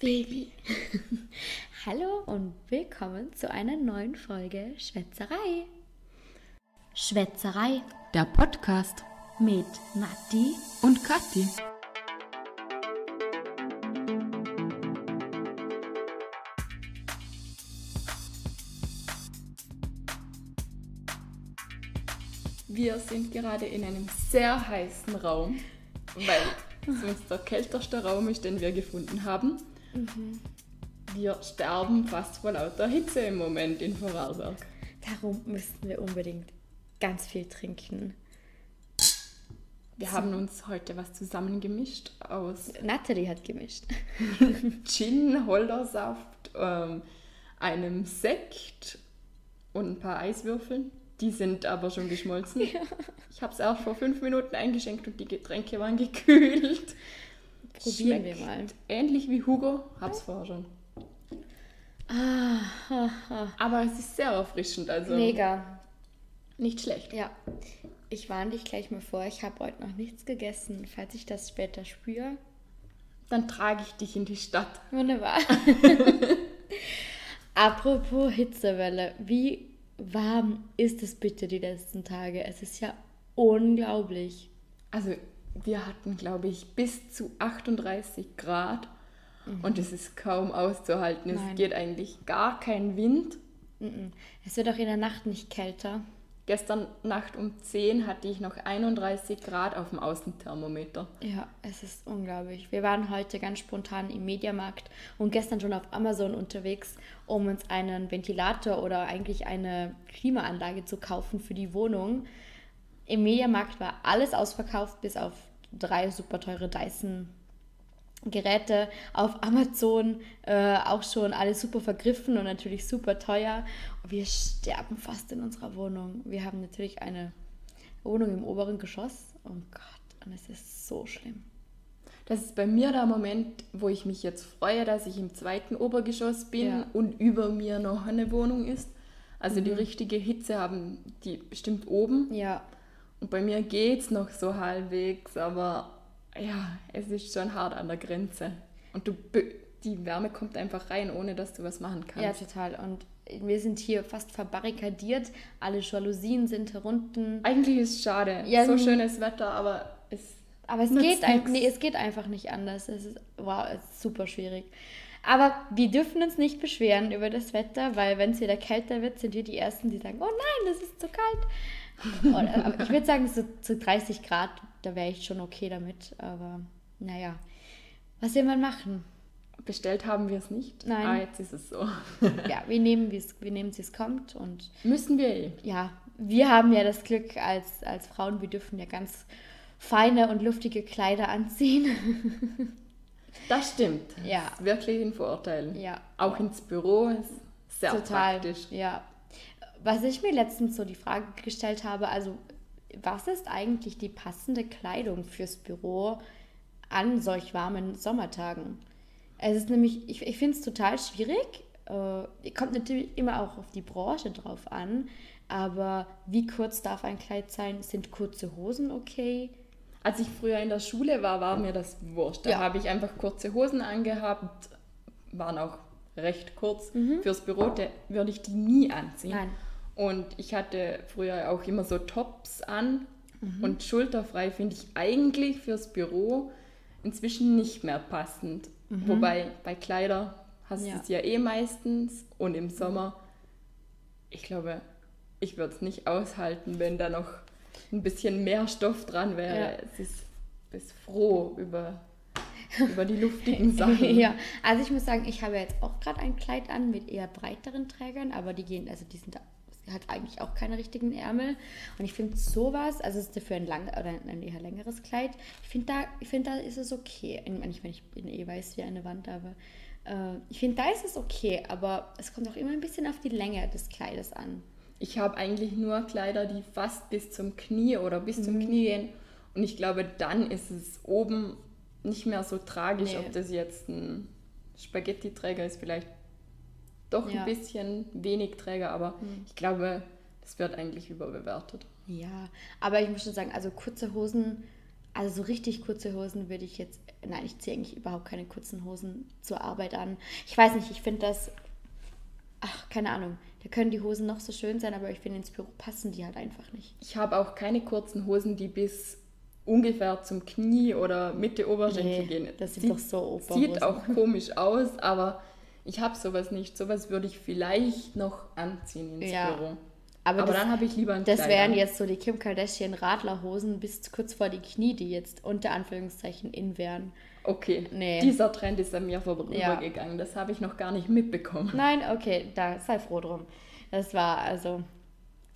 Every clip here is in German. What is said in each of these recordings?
Baby. Hallo und willkommen zu einer neuen Folge Schwätzerei. Schwätzerei Der Podcast mit Nati. und Kathi. Wir sind gerade in einem sehr heißen Raum, weil es unser kältester Raum ist, den wir gefunden haben. Wir sterben fast vor lauter Hitze im Moment in Vorarlberg. Darum müssten wir unbedingt ganz viel trinken. Wir haben uns heute was zusammengemischt aus Natalie hat gemischt. Gin, Holdersaft, ähm, einem Sekt und ein paar Eiswürfeln. Die sind aber schon geschmolzen. Ich habe es erst vor fünf Minuten eingeschenkt und die Getränke waren gekühlt. Probieren wir mal. Ähnlich wie Hugo, hab's vorher schon. Ah, ah, ah. Aber es ist sehr erfrischend, also Mega. nicht schlecht. Ja, ich warne dich gleich mal vor, ich habe heute noch nichts gegessen. Falls ich das später spüre, Dann trage ich dich in die Stadt. Wunderbar. Apropos Hitzewelle, wie warm ist es bitte die letzten Tage? Es ist ja unglaublich. Also wir hatten, glaube ich, bis zu 38 Grad und es ist kaum auszuhalten. Es Nein. geht eigentlich gar kein Wind. Mhm. Es wird auch in der Nacht nicht kälter. Gestern Nacht um 10 hatte ich noch 31 Grad auf dem Außenthermometer. Ja, es ist unglaublich. Wir waren heute ganz spontan im Mediamarkt und gestern schon auf Amazon unterwegs, um uns einen Ventilator oder eigentlich eine Klimaanlage zu kaufen für die Wohnung. Im Mediamarkt war alles ausverkauft, bis auf drei super teure Dyson. Geräte auf Amazon äh, auch schon alles super vergriffen und natürlich super teuer. Wir sterben fast in unserer Wohnung. Wir haben natürlich eine Wohnung im oberen Geschoss. Oh Gott, und es ist so schlimm. Das ist bei mir der Moment, wo ich mich jetzt freue, dass ich im zweiten Obergeschoss bin Ja. und über mir noch eine Wohnung ist. Also Mhm. die richtige Hitze haben die bestimmt oben. Ja, bei mir geht's noch so halbwegs, aber ja, es ist schon hart an der Grenze. Und du, die Wärme kommt einfach rein, ohne dass du was machen ja, kannst. total. Und wir sind hier fast verbarrikadiert. Alle Jalousien sind herunten. Eigentlich ist es schade. Ja, so schönes Wetter, aber es Aber es geht, ein, nee, es geht einfach nicht anders. Es ist, wow, es ist super schwierig. Aber wir dürfen uns nicht beschweren über das Wetter, weil wenn es wieder kälter wird, sind wir die Ersten, die sagen, oh nein, das ist zu kalt. Oder, aber ich würde sagen, so zu 30 Grad, da wäre ich schon okay damit. Aber naja, was will man machen? bestellt haben wir es nicht. Nein. Ah, jetzt ist es so. Ja, wir nehmen, wie es wir nehmen, wie es kommt. Und Müssen wir eh. ja, wir haben ja das Glück als, als Frauen, wir dürfen ja ganz feine und luftige Kleider anziehen. Das stimmt. Ja. Das ist wirklich ein Vorteil. Ja. Auch ins Büro ist sehr Total, praktisch. ja. Was ich mir letztens so die Frage gestellt habe, also was ist eigentlich die passende Kleidung fürs Büro an solch warmen Sommertagen? Es ist nämlich, ich, ich finde es total schwierig. Äh, kommt natürlich immer auch auf die Branche drauf an, aber wie kurz darf ein Kleid sein? Sind kurze Hosen okay? Als ich früher in der Schule war, war mir das wurscht. Da Ja. habe ich einfach kurze Hosen angehabt, waren auch recht kurz. Fürs Büro würde ich die nie anziehen. Mhm. Nein. Und ich hatte früher auch immer so Tops an Mhm. und schulterfrei finde ich eigentlich fürs Büro inzwischen nicht mehr passend. Wobei bei Kleider hast Mhm. Ja. du es ja eh meistens und im Sommer, ich glaube, ich würde es nicht aushalten, wenn da noch ein bisschen mehr Stoff dran wäre. Ja. Es ist, bist froh über, über die luftigen Sachen. ja, also ich muss sagen, ich habe jetzt auch gerade ein Kleid an mit eher breiteren Trägern, aber die gehen, also die sind hat eigentlich auch keine richtigen Ärmel. Und ich finde sowas, also es ist dafür ein lang oder ein eher längeres Kleid. Ich finde da, ich finde da ist es okay. Ich meine, ich meine, ich bin eh weiß wie eine Wand, aber äh, ich finde da ist es okay. Aber es kommt auch immer ein bisschen auf die Länge des Kleides an. Ich habe eigentlich nur Kleider, die fast bis zum Knie oder bis Mhm. zum Knie gehen. Und ich glaube, dann ist es oben nicht mehr so tragisch, Nee. ob das jetzt ein Spaghetti-Träger ist, vielleicht doch Ja. Mhm. ein bisschen wenig Träger, aber ich glaube, das wird eigentlich überbewertet. Ja, aber ich muss schon sagen, also kurze Hosen Also so richtig kurze Hosen würde ich jetzt. Nein, ich ziehe eigentlich überhaupt keine kurzen Hosen zur Arbeit an. Ich weiß nicht, ich finde das. Ach, keine Ahnung. Da können die Hosen noch so schön sein, aber ich finde, ins Büro passen die halt einfach nicht. Ich habe auch keine kurzen Hosen, die bis ungefähr zum Knie oder Mitte Oberschenkel Nee, gehen. das sieht doch so Oberhosen. Sieht auch komisch aus, aber ich habe sowas nicht. Sowas würde ich vielleicht noch anziehen ins Ja. Büro. Aber, Aber das, dann habe ich lieber ein das Kleid wären an. jetzt so die Kim Kardashian Radlerhosen bis kurz vor die Knie, die jetzt unter Anführungszeichen in wären. Okay, Nee. dieser Trend ist an mir Ja. vorübergegangen. Das habe ich noch gar nicht mitbekommen. Nein, okay, da sei froh drum. Das war also.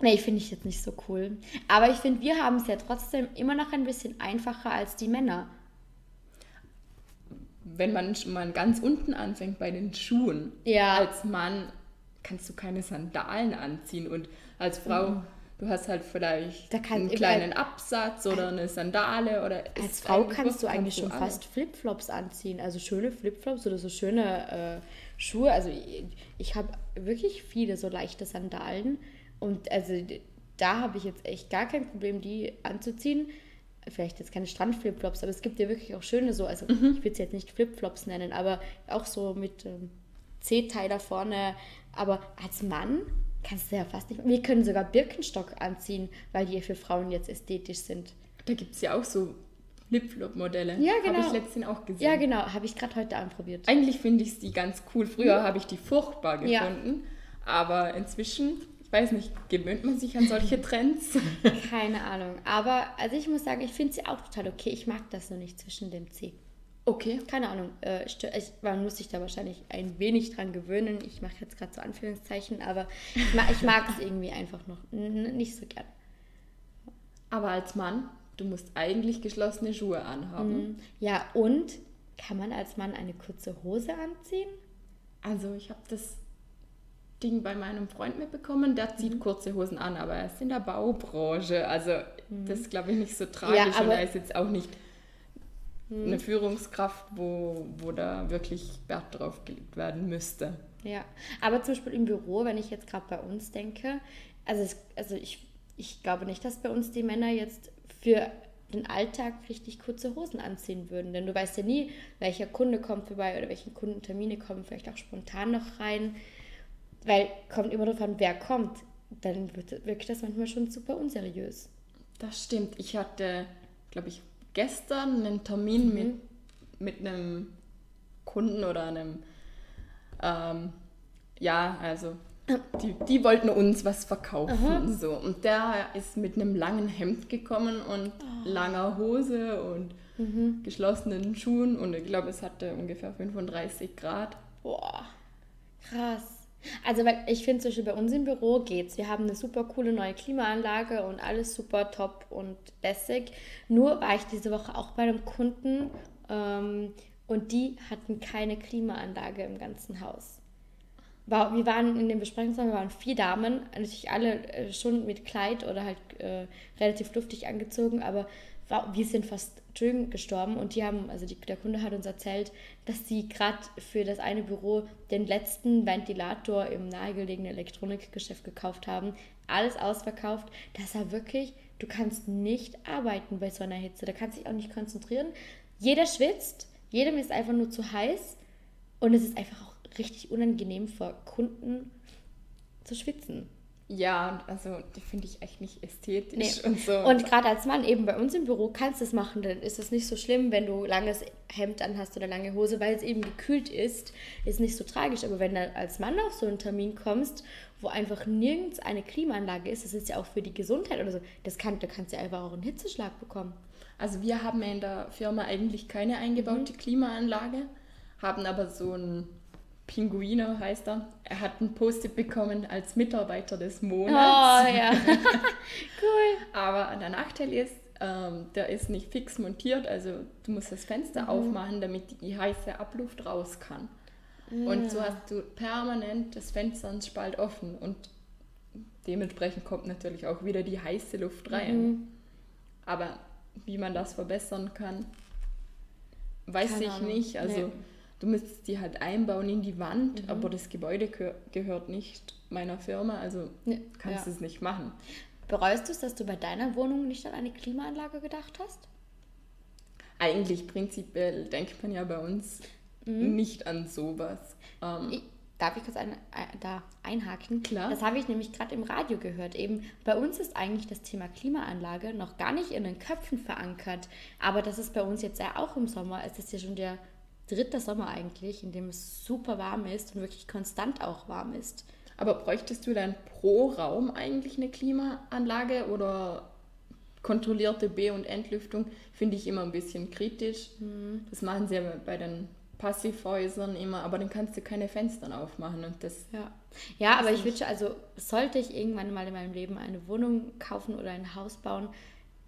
Nee, finde ich jetzt nicht so cool. Aber ich finde, wir haben es ja trotzdem immer noch ein bisschen einfacher als die Männer. Wenn man mal ganz unten anfängt bei den Schuhen, Ja. als Mann kannst du keine Sandalen anziehen und als Frau, du hast halt vielleicht einen kleinen Absatz oder eine Sandale oder Als Frau eigentlich kannst du eigentlich kannst schon alles. fast Flipflops anziehen. Also schöne Flipflops oder so schöne äh, Schuhe. Also ich, ich habe wirklich viele so leichte Sandalen. Und also da habe ich jetzt echt gar kein Problem, die anzuziehen. Vielleicht jetzt keine Strandflipflops, aber es gibt ja wirklich auch schöne so. Also Mhm. ich will es jetzt nicht Flipflops nennen, aber auch so mit ähm, C-Teil da vorne. Aber als Mann kannst du ja fast nicht. Wir können sogar Birkenstock anziehen, weil die für Frauen jetzt ästhetisch sind. Da gibt es ja auch so Flip-Flop-Modelle. Ja, genau. Habe ich letztens auch gesehen. Ja, genau, habe ich gerade heute anprobiert. Eigentlich finde ich die ganz cool. Früher habe ich die furchtbar Ja. gefunden, aber inzwischen, ich weiß nicht, gewöhnt man sich an solche Trends? Keine Ahnung. Aber also ich muss sagen, ich finde sie auch total okay. Ich mag das nur nicht zwischen dem C. Okay. Keine Ahnung. Äh, stö- ich, man muss sich da wahrscheinlich ein wenig dran gewöhnen. Ich mache jetzt gerade so Anführungszeichen, aber ich, ma ich mag es irgendwie einfach noch nicht so gern. Aber als Mann, du musst eigentlich geschlossene Schuhe anhaben. Ja, und kann man als Mann eine kurze Hose anziehen? Also ich habe das Ding bei meinem Freund mitbekommen, der zieht Mhm. kurze Hosen an, aber er ist in der Baubranche. Also das ist, glaube ich, nicht so tragisch und Mhm. aber- Mhm. er ist jetzt auch nicht eine Führungskraft, wo, wo da wirklich Wert drauf gelegt werden müsste. Ja, aber zum Beispiel im Büro, wenn ich jetzt gerade bei uns denke, also, es, also ich, ich glaube nicht, dass bei uns die Männer jetzt für den Alltag richtig kurze Hosen anziehen würden. Denn du weißt ja nie, welcher Kunde kommt vorbei oder welche Kundentermine kommen vielleicht auch spontan noch rein. Weil kommt immer darauf an, wer kommt. Dann wird, wirkt das manchmal schon super unseriös. Das stimmt. Ich hatte, glaube ich, gestern einen Termin mit, mit einem Kunden oder einem, ähm, ja, also die, die wollten uns was verkaufen. So. Und der ist mit einem langen Hemd gekommen und langer Hose und geschlossenen Schuhen und ich glaube, es hatte ungefähr 35 Grad. Boah, krass. Also, weil ich finde, zum Beispiel bei uns im Büro geht's. Wir haben eine super coole neue Klimaanlage und alles super top und lässig. Nur war ich diese Woche auch bei einem Kunden ähm, und die hatten keine Klimaanlage im ganzen Haus. War, wir waren in dem Besprechungsraum, wir waren vier Damen, natürlich alle äh, schon mit Kleid oder halt äh, relativ luftig angezogen, aber war, wir sind fast schön gestorben und die haben, also die, der Kunde hat uns erzählt, dass sie gerade für das eine Büro den letzten Ventilator im nahegelegenen Elektronikgeschäft gekauft haben. Alles ausverkauft. Das war wirklich, du kannst nicht arbeiten bei so einer Hitze. Da kannst dich auch nicht konzentrieren. Jeder schwitzt, jedem ist einfach nur zu heiß und es ist einfach auch richtig unangenehm vor Kunden zu schwitzen. Ja, also die finde ich echt nicht ästhetisch Nee. und so. Und gerade als Mann eben bei uns im Büro kannst du es machen, dann ist es nicht so schlimm, wenn du langes Hemd anhast oder lange Hose, weil es eben gekühlt ist, ist nicht so tragisch. Aber wenn du als Mann auf so einen Termin kommst, wo einfach nirgends eine Klimaanlage ist, das ist ja auch für die Gesundheit oder so, das kann, da kannst du einfach auch einen Hitzeschlag bekommen. Also wir haben ja in der Firma eigentlich keine eingebaute Klimaanlage, haben aber so einen Pinguino heißt er. Er hat ein Post-it bekommen als Mitarbeiter des Oh Monats. ja, cool. Aber der Nachteil ist, ähm, der ist nicht fix montiert, also du musst das Fenster aufmachen, damit die heiße Abluft raus kann. Und so hast du permanent das Fenster ins Spalt offen und dementsprechend kommt natürlich auch wieder die heiße Luft rein. Aber wie man das verbessern kann, weiß Keine ich Ahnung. nicht. Also Nee. Du müsstest die halt einbauen in die Wand, aber das Gebäude gehör- gehört nicht meiner Firma, also Nee, kannst du ja. es nicht machen. Bereust du es, dass du bei deiner Wohnung nicht an eine Klimaanlage gedacht hast? eigentlich prinzipiell denkt man ja bei uns mhm. nicht an sowas. Ähm, ich, darf ich kurz ein, ein, da einhaken? Klar. Das habe ich nämlich gerade im Radio gehört. Eben bei uns ist eigentlich das Thema Klimaanlage noch gar nicht in den Köpfen verankert. Aber das ist bei uns jetzt ja auch im Sommer. Es ist ja schon der dritte Sommer eigentlich, in dem es super warm ist und wirklich konstant auch warm ist. Aber bräuchtest du dann pro Raum eigentlich eine Klimaanlage oder kontrollierte B- und Entlüftung? Finde ich immer ein bisschen kritisch. Mhm. Das machen sie ja bei den Passivhäusern immer, aber dann kannst du keine Fenster aufmachen und das. Ja, ja aber ich wünsche, also sollte ich irgendwann mal in meinem Leben eine Wohnung kaufen oder ein Haus bauen,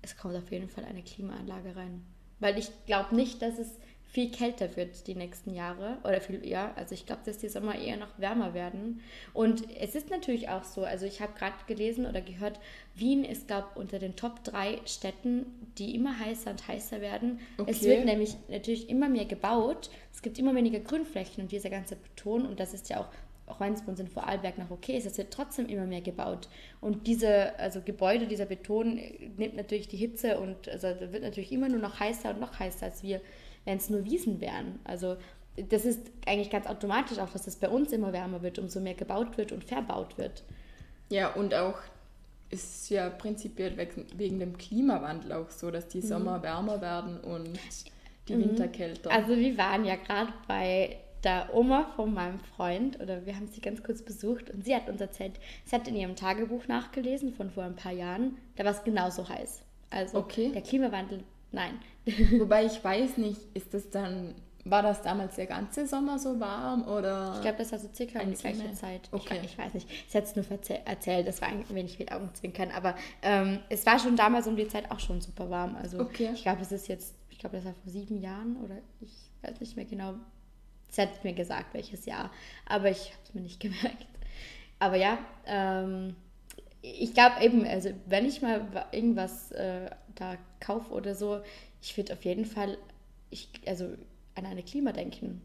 es kommt auf jeden Fall eine Klimaanlage rein. Weil ich glaube nicht, dass es viel kälter wird die nächsten Jahre oder viel ja also ich glaube dass die Sommer eher noch wärmer werden und es ist natürlich auch so also ich habe gerade gelesen oder gehört Wien ist glaube unter den Top 3 Städten die immer heißer und heißer werden okay. es wird nämlich natürlich immer mehr gebaut es gibt immer weniger Grünflächen und dieser ganze Beton und das ist ja auch auch wenn es bei uns in Vorarlberg noch okay ist, es wird trotzdem immer mehr gebaut. Und diese also Gebäude, dieser Beton nimmt natürlich die Hitze und also wird natürlich immer nur noch heißer und noch heißer, als wir wenn es nur Wiesen wären. Also das ist eigentlich ganz automatisch auch, dass es bei uns immer wärmer wird, umso mehr gebaut wird und verbaut wird. Ja, und auch ist ja prinzipiell wegen dem Klimawandel auch so, dass die mhm. Sommer wärmer werden und die mhm. Winter kälter. Also wir waren ja gerade bei der Oma von meinem Freund oder wir haben sie ganz kurz besucht und sie hat uns erzählt, sie hat in ihrem Tagebuch nachgelesen von vor ein paar Jahren, da war es genauso heiß. Also okay. der Klimawandel Nein. Wobei ich weiß nicht, ist das dann, war das damals der ganze Sommer so warm oder? Ich glaube, das war so circa um die gleiche mehr? Zeit. Okay. Ich, ich, weiß nicht. Sie hat es nur erzählt, das war ein wenig mit Augenzwinkern, aber ähm, es war schon damals um die Zeit auch schon super warm. Also okay. ich glaube, es ist jetzt, ich glaube, das war vor sieben Jahren oder ich weiß nicht mehr genau. Sie hat mir gesagt, welches Jahr, aber ich habe es mir nicht gemerkt. Aber ja, ähm, ich glaube eben, also wenn ich mal irgendwas äh, da kaufe oder so, ich würde auf jeden Fall ich, also an eine Klima denken.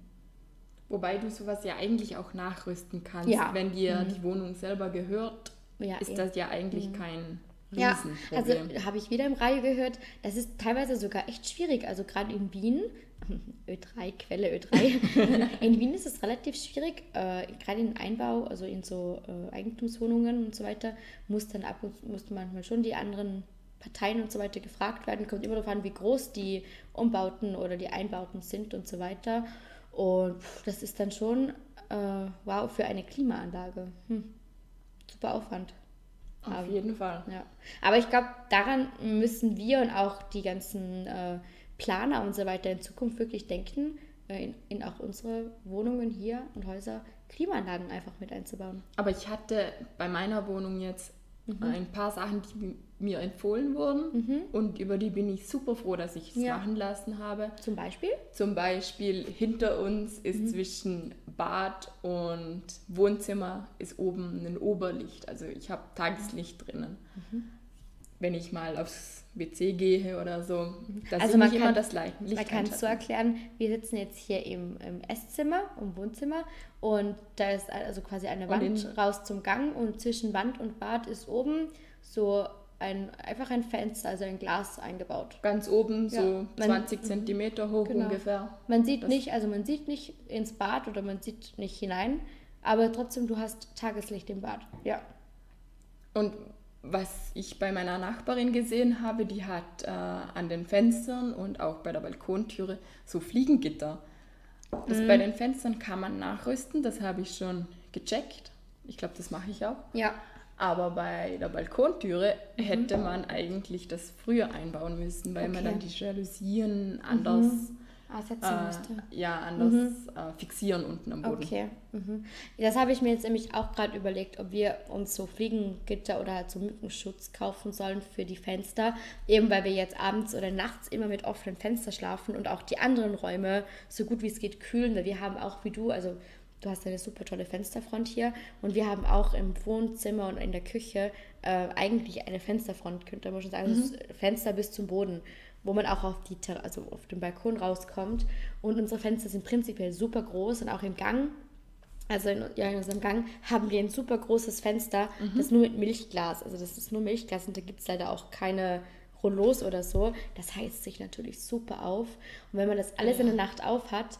Wobei du sowas ja eigentlich auch nachrüsten kannst. Ja. Wenn dir mhm. die Wohnung selber gehört, ja, ist eben. das ja eigentlich mhm. kein. Ja, also habe ich wieder im Radio gehört, das ist teilweise sogar echt schwierig. Also gerade in Wien, Ö3, Quelle Ö3, in Wien ist es relativ schwierig, äh, gerade in Einbau, also in so äh, Eigentumswohnungen und so weiter, muss dann ab und muss manchmal schon die anderen Parteien und so weiter gefragt werden. Kommt immer darauf an, wie groß die Umbauten oder die Einbauten sind und so weiter. Und das ist dann schon, äh, wow, für eine Klimaanlage. Hm. Super Aufwand. Auf Aber, jeden Fall. Ja. Aber ich glaube, daran müssen wir und auch die ganzen äh, Planer und so weiter in Zukunft wirklich denken, äh, in, in auch unsere Wohnungen hier und Häuser Klimaanlagen einfach mit einzubauen. Aber ich hatte bei meiner Wohnung jetzt mhm. ein paar Sachen, die mir empfohlen wurden mhm. und über die bin ich super froh, dass ich es ja. machen lassen habe. Zum Beispiel? Zum Beispiel hinter uns ist mhm. zwischen Bad und Wohnzimmer ist oben ein Oberlicht. Also ich habe Tageslicht drinnen. Wenn ich mal aufs WC gehe oder so. Das also man kann, das Licht Man kann es so erklären, wir sitzen jetzt hier im, im, Esszimmer, im Wohnzimmer und da ist also quasi eine Wand raus zum Gang und zwischen Wand und Bad ist oben so ein, einfach ein Fenster, also ein Glas eingebaut. Ganz oben, ja. so 20 man, Zentimeter hoch genau. ungefähr. Man sieht das nicht, also man sieht nicht ins Bad oder man sieht nicht hinein, aber trotzdem, du hast Tageslicht im Bad, ja. Und was ich bei meiner Nachbarin gesehen habe, die hat äh, an den Fenstern und auch bei der Balkontüre so Fliegengitter. Das mhm. bei den Fenstern kann man nachrüsten, das habe ich schon gecheckt. Ich glaube, das mache ich auch. Ja. Aber bei der Balkontüre mhm. hätte man eigentlich das früher einbauen müssen, weil okay. man dann die Jalousien anders, mhm. Ah, äh, ja, anders mhm. äh, fixieren unten am Boden. Okay. Mhm. Das habe ich mir jetzt nämlich auch gerade überlegt, ob wir uns so Fliegengitter oder halt so Mückenschutz kaufen sollen für die Fenster. Eben weil wir jetzt abends oder nachts immer mit offenen Fenstern schlafen und auch die anderen Räume so gut wie es geht kühlen, weil wir haben auch wie du, also du hast eine super tolle Fensterfront hier und wir haben auch im Wohnzimmer und in der Küche äh, eigentlich eine Fensterfront, könnte man schon sagen, mhm. also Fenster bis zum Boden, wo man auch auf, die, also auf den Balkon rauskommt und unsere Fenster sind prinzipiell super groß und auch im Gang also in, ja, in unserem Gang haben wir ein super großes Fenster, mhm. das nur mit Milchglas, also das ist nur Milchglas und da gibt es leider auch keine Rollos oder so, das heizt sich natürlich super auf. Und wenn man das alles in der Nacht auf hat,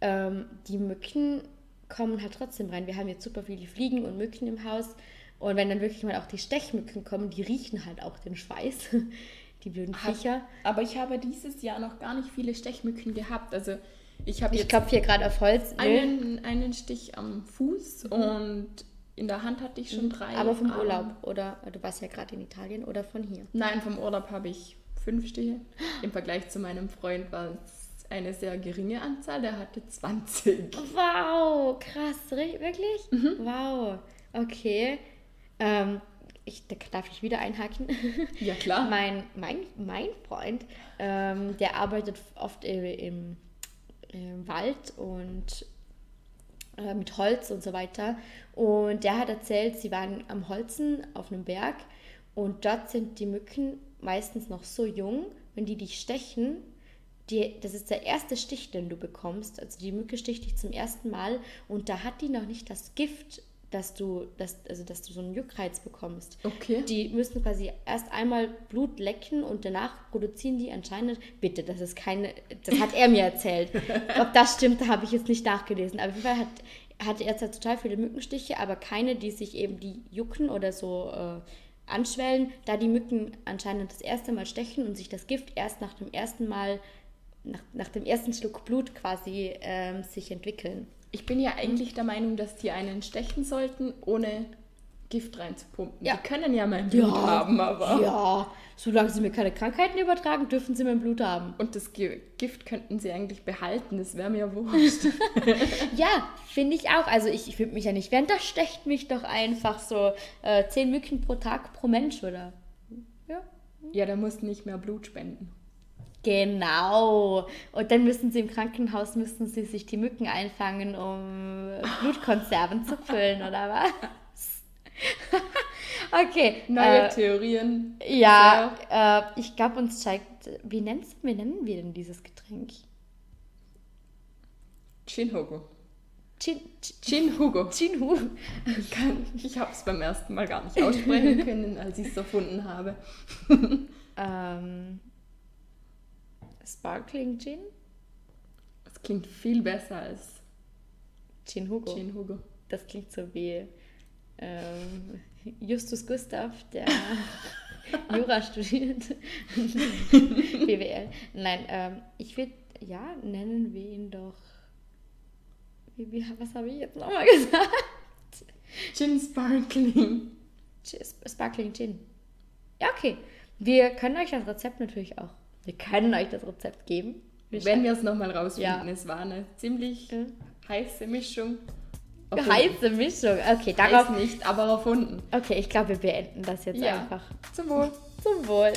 ähm, die Mücken kommen halt trotzdem rein. Wir haben jetzt super viele Fliegen und Mücken im Haus. Und wenn dann wirklich mal auch die Stechmücken kommen, die riechen halt auch den Schweiß. Die blöden Viecher. Aber ich habe dieses Jahr noch gar nicht viele Stechmücken gehabt. Also ich habe Ich klopfe hier gerade auf Holz. ne? einen, einen Stich am Fuß und in der Hand hatte ich schon drei. Mhm. Aber vom Urlaub, oder? Du warst ja gerade in Italien oder von hier. Nein, vom Urlaub habe ich fünf Stiche. Im Vergleich zu meinem Freund war es eine sehr geringe Anzahl. Der hatte 20. Wow, krass, wirklich? Mhm. Wow, okay. Ähm, ich, da darf ich wieder einhaken. Ja, klar. mein, mein, mein Freund, ähm, der arbeitet oft im, im, im Wald und äh, mit Holz und so weiter. Und der hat erzählt, sie waren am Holzen auf einem Berg und dort sind die Mücken meistens noch so jung, wenn die dich stechen. Die, das ist der erste Stich, den du bekommst. Also die Mücke sticht dich zum ersten Mal und da hat die noch nicht das Gift, dass du, dass, also dass du so einen Juckreiz bekommst. Okay. Die müssen quasi erst einmal Blut lecken und danach produzieren die anscheinend, bitte, das ist keine, das hat er mir erzählt. Ob das stimmt, da habe ich jetzt nicht nachgelesen. Aber auf jeden Fall hat, hatte er zwar total viele Mückenstiche, aber keine, die sich eben die jucken oder so äh, anschwellen, da die Mücken anscheinend das erste Mal stechen und sich das Gift erst nach dem ersten Mal, nach, nach dem ersten Schluck Blut quasi ähm, sich entwickeln. Ich bin ja eigentlich der Meinung, dass die einen stechen sollten, ohne Gift reinzupumpen. Ja. Die können ja mein Blut haben, aber. Ja, solange sie mir keine Krankheiten übertragen, dürfen sie mein Blut haben. Und das Gi- Gift könnten sie eigentlich behalten, das wäre mir wurscht. Ja, finde ich auch. Also ich, ich würde mich ja nicht wehren, das stecht mich doch einfach so äh, 10 Mücken pro Tag pro Mensch, oder? Ja. ja, da musst du nicht mehr Blut spenden. Genau. Und dann müssen sie im Krankenhaus, müssen sie sich die Mücken einfangen, um Blutkonserven zu füllen, oder was? okay. Neue äh, Theorien. ja, äh, ich glaube, uns zeigt, wie, nennst, wie nennen wir denn dieses Getränk? Chin Hugo. Chin, Chin, Chin Hugo. Ich, kann- ich habe es beim ersten Mal gar nicht aussprechen können, als ich es erfunden habe. Ähm, Sparkling Gin? Es klingt viel besser als Gin Hugo. Chin Hugo. Das klingt so wie ähm, Justus Gustav, der Jura studiert. BWL. Nein, ähm, ich würde, ja, nennen wir ihn doch. Wie, wie, was habe ich jetzt nochmal gesagt? Gin Sparkling. Gin- Sparkling Gin. Ja, okay. Wir können euch das Rezept natürlich auch. Wir können euch das Rezept geben. Wir Wenn wir es nochmal rausfinden, Ja. es war eine ziemlich Ja. heiße Mischung. Heiße Mischung. Okay, Heiß darauf. nicht, aber erfunden. Okay, ich glaube, wir beenden das jetzt Ja. einfach. Zum Wohl. Zum Wohl.